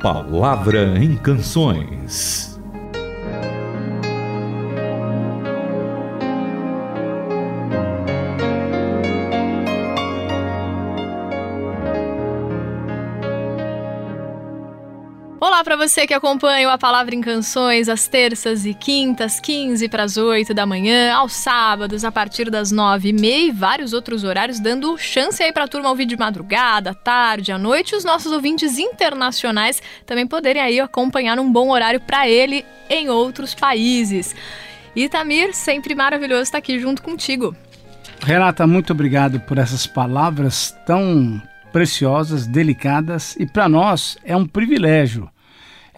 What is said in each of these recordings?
Palavra em Canções. Você que acompanha a Palavra em Canções às terças e quintas, 15 para as 8 da manhã, aos sábados a partir das 9 e meia e vários outros horários, dando chance aí para a turma ouvir de madrugada, tarde, à noite, os nossos ouvintes internacionais também poderem aí acompanhar um bom horário para ele em outros países. Itamir, sempre maravilhoso estar aqui junto contigo. Renata, muito obrigado por essas palavras tão preciosas, delicadas e para nós é um privilégio.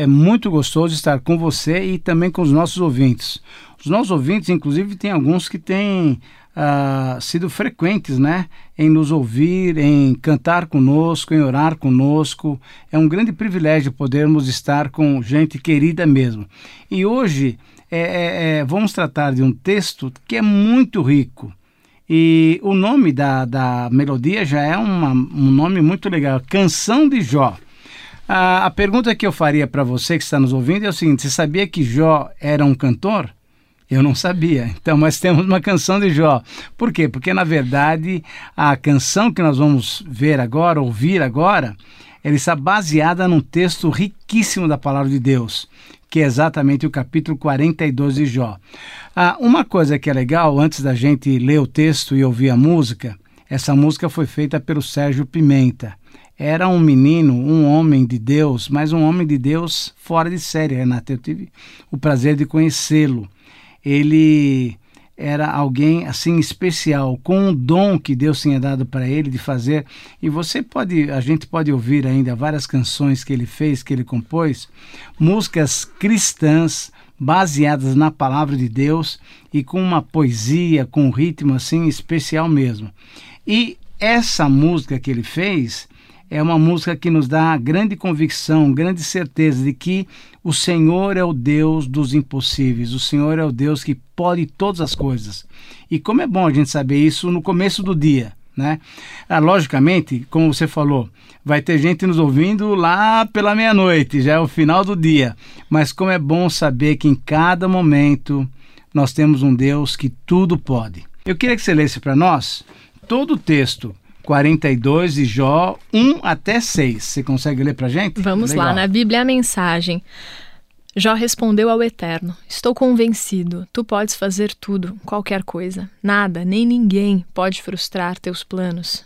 É muito gostoso estar com você e também com os nossos ouvintes. Os nossos ouvintes, inclusive, tem alguns que têm uh, sido frequentes, né, em nos ouvir, em cantar conosco, em orar conosco. É um grande privilégio podermos estar com gente querida mesmo. E hoje é, é, é, vamos tratar de um texto que é muito rico. E o nome da, da melodia já é uma, um nome muito legal, Canção de Jó. A, a pergunta que eu faria para você que está nos ouvindo é o seguinte: você sabia que Jó era um cantor? Eu não sabia. Então, mas temos uma canção de Jó. Por quê? Porque, na verdade, a canção que nós vamos ver agora, ouvir agora, ela está baseada num texto riquíssimo da palavra de Deus, que é exatamente o capítulo 42 de Jó. Ah, uma coisa que é legal, antes da gente ler o texto e ouvir a música, essa música foi feita pelo Sérgio Pimenta. Era um menino, um homem de Deus, mas um homem de Deus fora de série, Renato. Eu tive o prazer de conhecê-lo. Ele era alguém assim especial, com um dom que Deus tinha dado para ele de fazer. E você pode, a gente pode ouvir ainda várias canções que ele fez, que ele compôs, músicas cristãs baseadas na palavra de Deus e com uma poesia, com um ritmo assim especial mesmo. E essa música que ele fez é uma música que nos dá grande convicção, grande certeza de que o Senhor é o Deus dos impossíveis, o Senhor é o Deus que pode todas as coisas. E como é bom a gente saber isso no começo do dia. Né? Ah, logicamente, como você falou, vai ter gente nos ouvindo lá pela meia-noite, já é o final do dia. Mas como é bom saber que em cada momento nós temos um Deus que tudo pode. Eu queria que você lesse para nós todo o texto 42 de Jó 1 até 6. Você consegue ler para gente? Vamos Legal. lá, na Bíblia a mensagem. Jó respondeu ao Eterno: Estou convencido, tu podes fazer tudo, qualquer coisa. Nada, nem ninguém pode frustrar teus planos.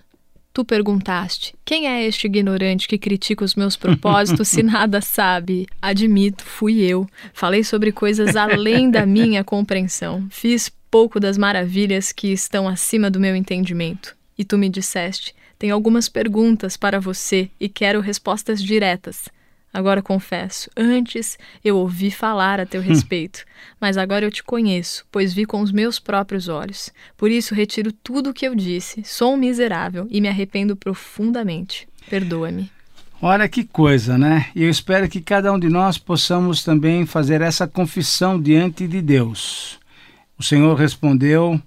Tu perguntaste: Quem é este ignorante que critica os meus propósitos se nada sabe? Admito, fui eu. Falei sobre coisas além da minha compreensão. Fiz pouco das maravilhas que estão acima do meu entendimento. E tu me disseste: Tenho algumas perguntas para você e quero respostas diretas. Agora confesso, antes eu ouvi falar a teu hum. respeito, mas agora eu te conheço, pois vi com os meus próprios olhos. Por isso retiro tudo o que eu disse. Sou um miserável e me arrependo profundamente. Perdoa-me. Olha que coisa, né? E eu espero que cada um de nós possamos também fazer essa confissão diante de Deus. O Senhor respondeu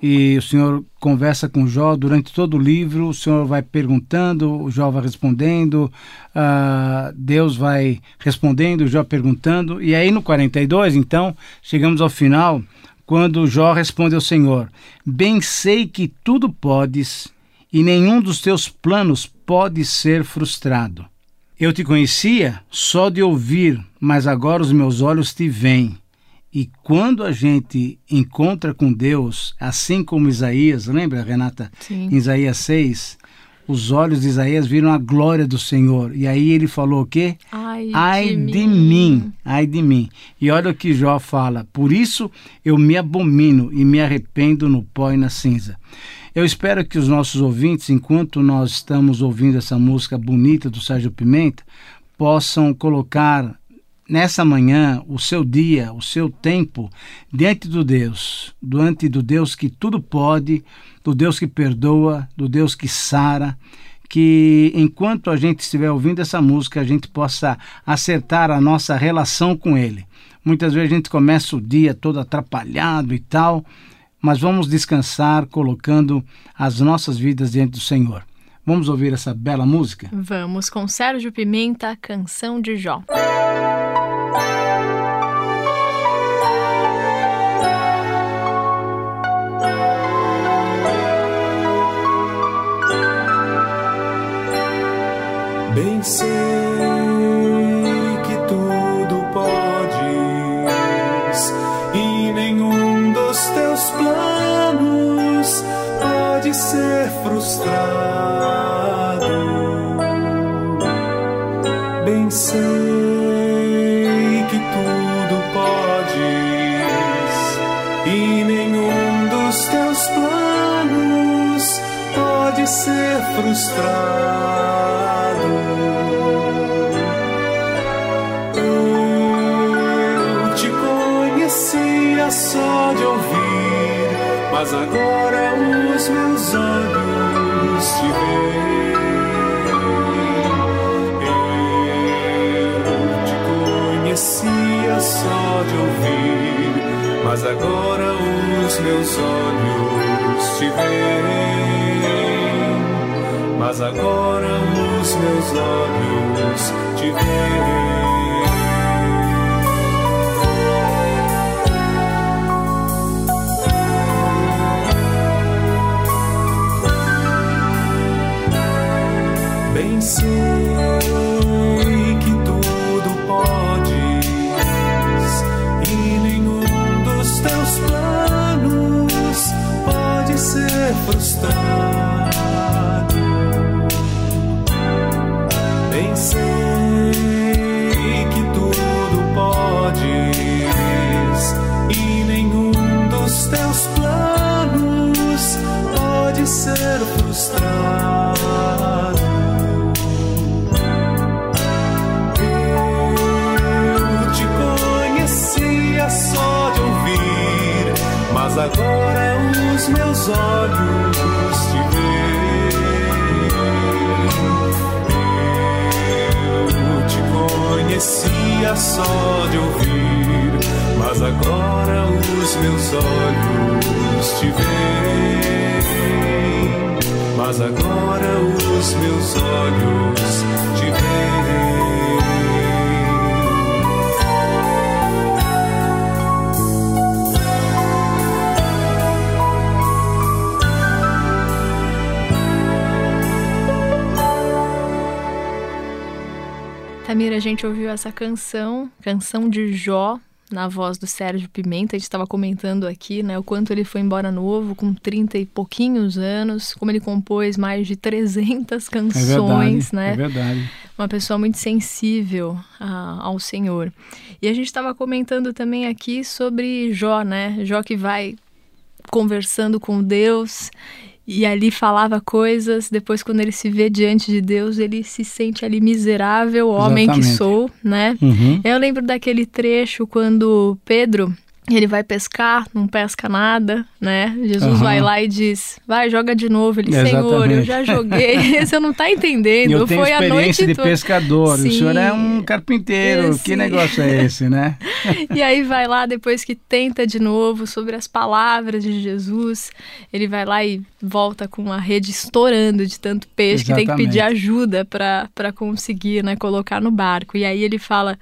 e o Senhor conversa com Jó durante todo o livro. O Senhor vai perguntando, o Jó vai respondendo, uh, Deus vai respondendo, Jó perguntando. E aí no 42, então, chegamos ao final, quando Jó responde ao Senhor: Bem sei que tudo podes e nenhum dos teus planos pode ser frustrado. Eu te conhecia só de ouvir, mas agora os meus olhos te veem. E quando a gente encontra com Deus, assim como Isaías, lembra, Renata? Sim. Em Isaías 6, os olhos de Isaías viram a glória do Senhor. E aí ele falou o quê? Ai, ai de, de mim. mim, ai de mim. E olha o que Jó fala: Por isso eu me abomino e me arrependo no pó e na cinza. Eu espero que os nossos ouvintes, enquanto nós estamos ouvindo essa música bonita do Sérgio Pimenta, possam colocar nessa manhã, o seu dia, o seu tempo diante do Deus, diante do Deus que tudo pode, do Deus que perdoa, do Deus que sara, que enquanto a gente estiver ouvindo essa música, a gente possa acertar a nossa relação com Ele. Muitas vezes a gente começa o dia todo atrapalhado e tal, mas vamos descansar colocando as nossas vidas diante do Senhor. Vamos ouvir essa bela música? Vamos com Sérgio Pimenta, Canção de Jó. Frustrado. Eu te conhecia só de ouvir, mas agora os meus olhos te veem. Eu te conhecia só de ouvir, mas agora os meus olhos te veem. Mas agora os meus olhos te veem. Bem meus olhos te veem. Eu te conhecia só de ouvir, mas agora os meus olhos te veem. Mas agora os gente ouviu essa canção, canção de Jó, na voz do Sérgio Pimenta. A gente estava comentando aqui, né, o quanto ele foi embora novo, com 30 e pouquinhos anos, como ele compôs mais de 300 canções, é verdade, né? É verdade. Uma pessoa muito sensível a, ao Senhor. E a gente estava comentando também aqui sobre Jó, né? Jó que vai conversando com Deus e ali falava coisas, depois quando ele se vê diante de Deus, ele se sente ali miserável, homem que Exatamente. sou, né? Uhum. Eu lembro daquele trecho quando Pedro, ele vai pescar, não pesca nada, né? Jesus Aham. vai lá e diz, vai, joga de novo. Ele, Exatamente. Senhor, eu já joguei, você não tá entendendo, Eu tenho foi a noite experiência de toda. pescador. Sim. O senhor é um carpinteiro. Sim. Que negócio é esse, né? E aí vai lá, depois que tenta de novo sobre as palavras de Jesus, ele vai lá e volta com a rede estourando de tanto peixe que tem que pedir Exatamente. ajuda para conseguir né, colocar no barco. E aí ele fala.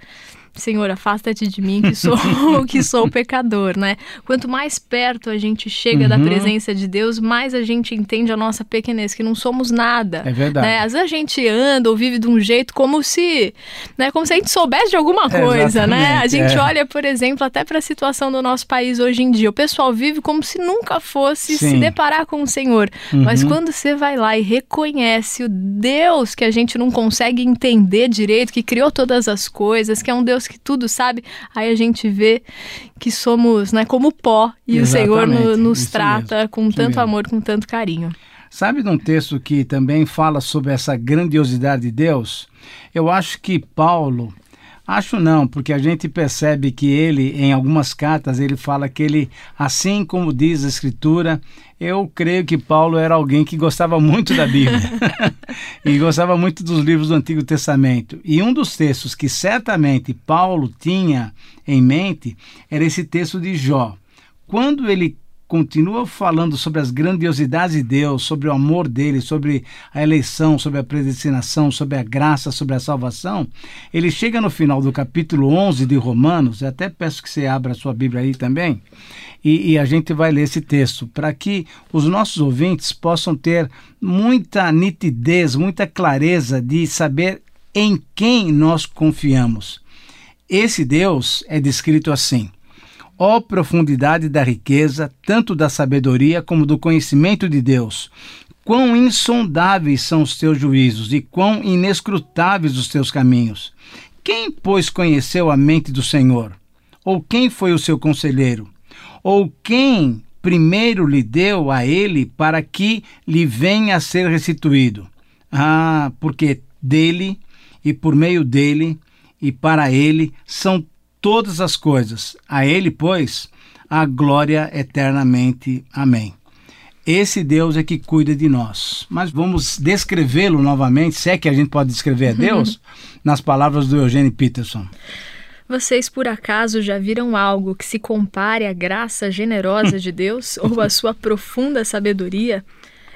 Senhor, afasta-te de mim que sou que sou pecador, né? Quanto mais perto a gente chega da Uhum. presença de Deus, mais a gente entende a nossa pequenez, que não somos nada. É verdade. Né? Às vezes a gente anda ou vive de um jeito como se, né, como se a gente soubesse de alguma É, coisa, né? A gente é. olha, por exemplo, até para a situação do nosso país hoje em dia. O pessoal vive como se nunca fosse se Sim. deparar com o Senhor. Uhum. Mas quando você vai lá e reconhece o Deus que a gente não consegue entender direito, que criou todas as coisas, que é um Deus que tudo sabe, aí a gente vê que somos, né, como pó e o Senhor no- Exatamente, nos isso trata mesmo, com tanto mesmo. amor, com tanto carinho. Sabe de um texto que também fala sobre essa grandiosidade de Deus? Eu acho que Paulo, acho não, porque a gente percebe que ele, em algumas cartas, ele fala que ele, assim como diz a Escritura, eu creio que Paulo era alguém que gostava muito da Bíblia e gostava muito dos livros do Antigo Testamento. E um dos textos que certamente Paulo tinha em mente era esse texto de Jó. Quando ele continua falando sobre as grandiosidades de Deus, sobre o amor dele, sobre a eleição, sobre a predestinação, sobre a graça, sobre a salvação, ele chega no final do capítulo 11 de Romanos, eu até peço que você abra a sua Bíblia aí também, e, e a gente vai ler esse texto, para que os nossos ouvintes possam ter muita nitidez, muita clareza de saber em quem nós confiamos. Esse Deus é descrito assim: Ó profundidade da riqueza, tanto da sabedoria como do conhecimento de Deus! Quão insondáveis são os teus juízos e quão inescrutáveis os teus caminhos! Quem, pois, conheceu a mente do Senhor? Ou quem foi o seu conselheiro? Ou quem primeiro lhe deu a ele para que lhe venha a ser restituído? Ah, porque dele e por meio dele e para ele são todas as coisas. A ele, pois, a glória eternamente. Amém. Esse Deus é que cuida de nós. Mas vamos descrevê-lo novamente, se é que a gente pode descrever a Deus, nas palavras do Eugênio Peterson. Vocês por acaso já viram algo que se compare à graça generosa de Deus ou à sua profunda sabedoria?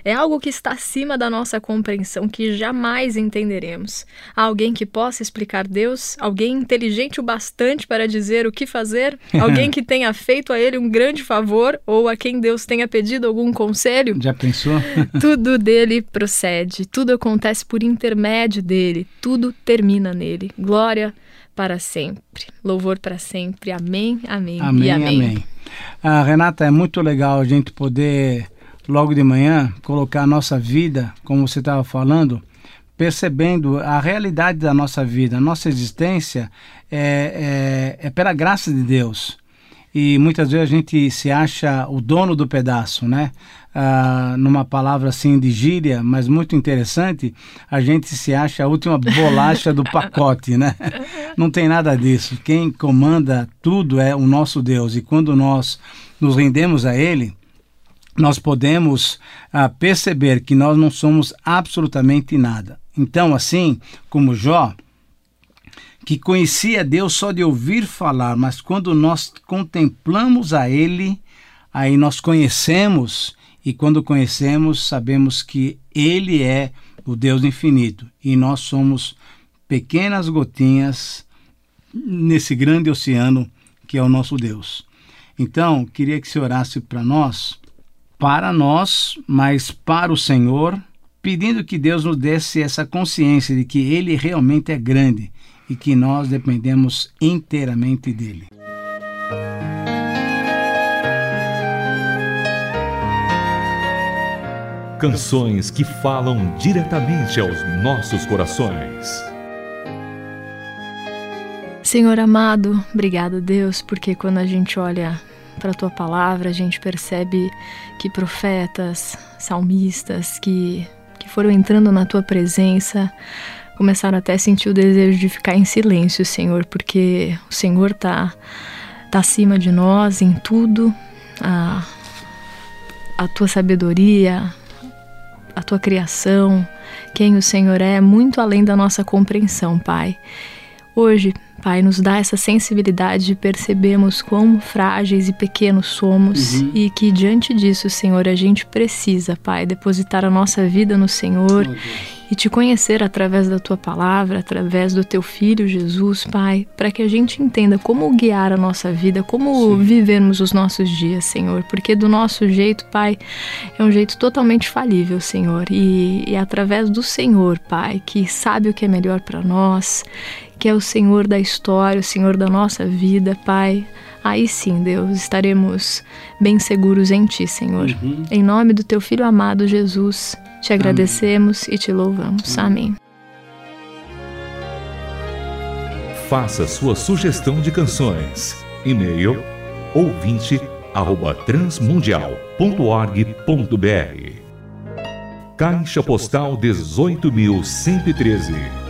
É algo que está acima da nossa compreensão, que jamais entenderemos. Há alguém que possa explicar Deus? Alguém inteligente o bastante para dizer o que fazer? Alguém que tenha feito a ele um grande favor ou a quem Deus tenha pedido algum conselho? Já pensou? tudo dele procede, tudo acontece por intermédio dele, tudo termina nele. Glória para sempre. Louvor para sempre. Amém, amém, amém e amém. amém. Ah, Renata, é muito legal a gente poder logo de manhã, colocar a nossa vida, como você estava falando, percebendo a realidade da nossa vida, a nossa existência é, é, é pela graça de Deus. E muitas vezes a gente se acha o dono do pedaço, né? Ah, numa palavra assim de gíria, mas muito interessante, a gente se acha a última bolacha do pacote, né? Não tem nada disso. Quem comanda tudo é o nosso Deus. E quando nós nos rendemos a Ele, nós podemos ah, perceber que nós não somos absolutamente nada. Então, assim como Jó, que conhecia Deus só de ouvir falar, mas quando nós contemplamos a Ele, aí nós conhecemos, e quando conhecemos, sabemos que Ele é o Deus infinito e nós somos pequenas gotinhas nesse grande oceano que é o nosso Deus. Então, queria que você orasse para nós para nós, mas para o Senhor, pedindo que Deus nos desse essa consciência de que Ele realmente é grande e que nós dependemos inteiramente dele. Canções que falam diretamente aos nossos corações. Senhor amado, obrigada Deus, porque quando a gente olha para a tua palavra, a gente percebe que profetas, salmistas que, que foram entrando na tua presença começaram até a sentir o desejo de ficar em silêncio, Senhor, porque o Senhor tá, tá acima de nós em tudo, a, a tua sabedoria, a tua criação, quem o Senhor é, muito além da nossa compreensão, Pai. Hoje, Pai, nos dá essa sensibilidade de percebermos quão frágeis e pequenos somos uhum. e que diante disso, Senhor, a gente precisa, Pai, depositar a nossa vida no Senhor oh, e te conhecer através da tua palavra, através do teu filho Jesus, Pai, para que a gente entenda como guiar a nossa vida, como Sim. vivermos os nossos dias, Senhor, porque do nosso jeito, Pai, é um jeito totalmente falível, Senhor, e, e através do Senhor, Pai, que sabe o que é melhor para nós, que é o Senhor da história, o Senhor da nossa vida, Pai. Aí sim, Deus, estaremos bem seguros em Ti, Senhor. Uhum. Em nome do Teu Filho amado Jesus, te agradecemos Amém. e te louvamos. Amém. Faça sua sugestão de canções. E-mail ouvinte@transmundial.org.br. Caixa Postal 18113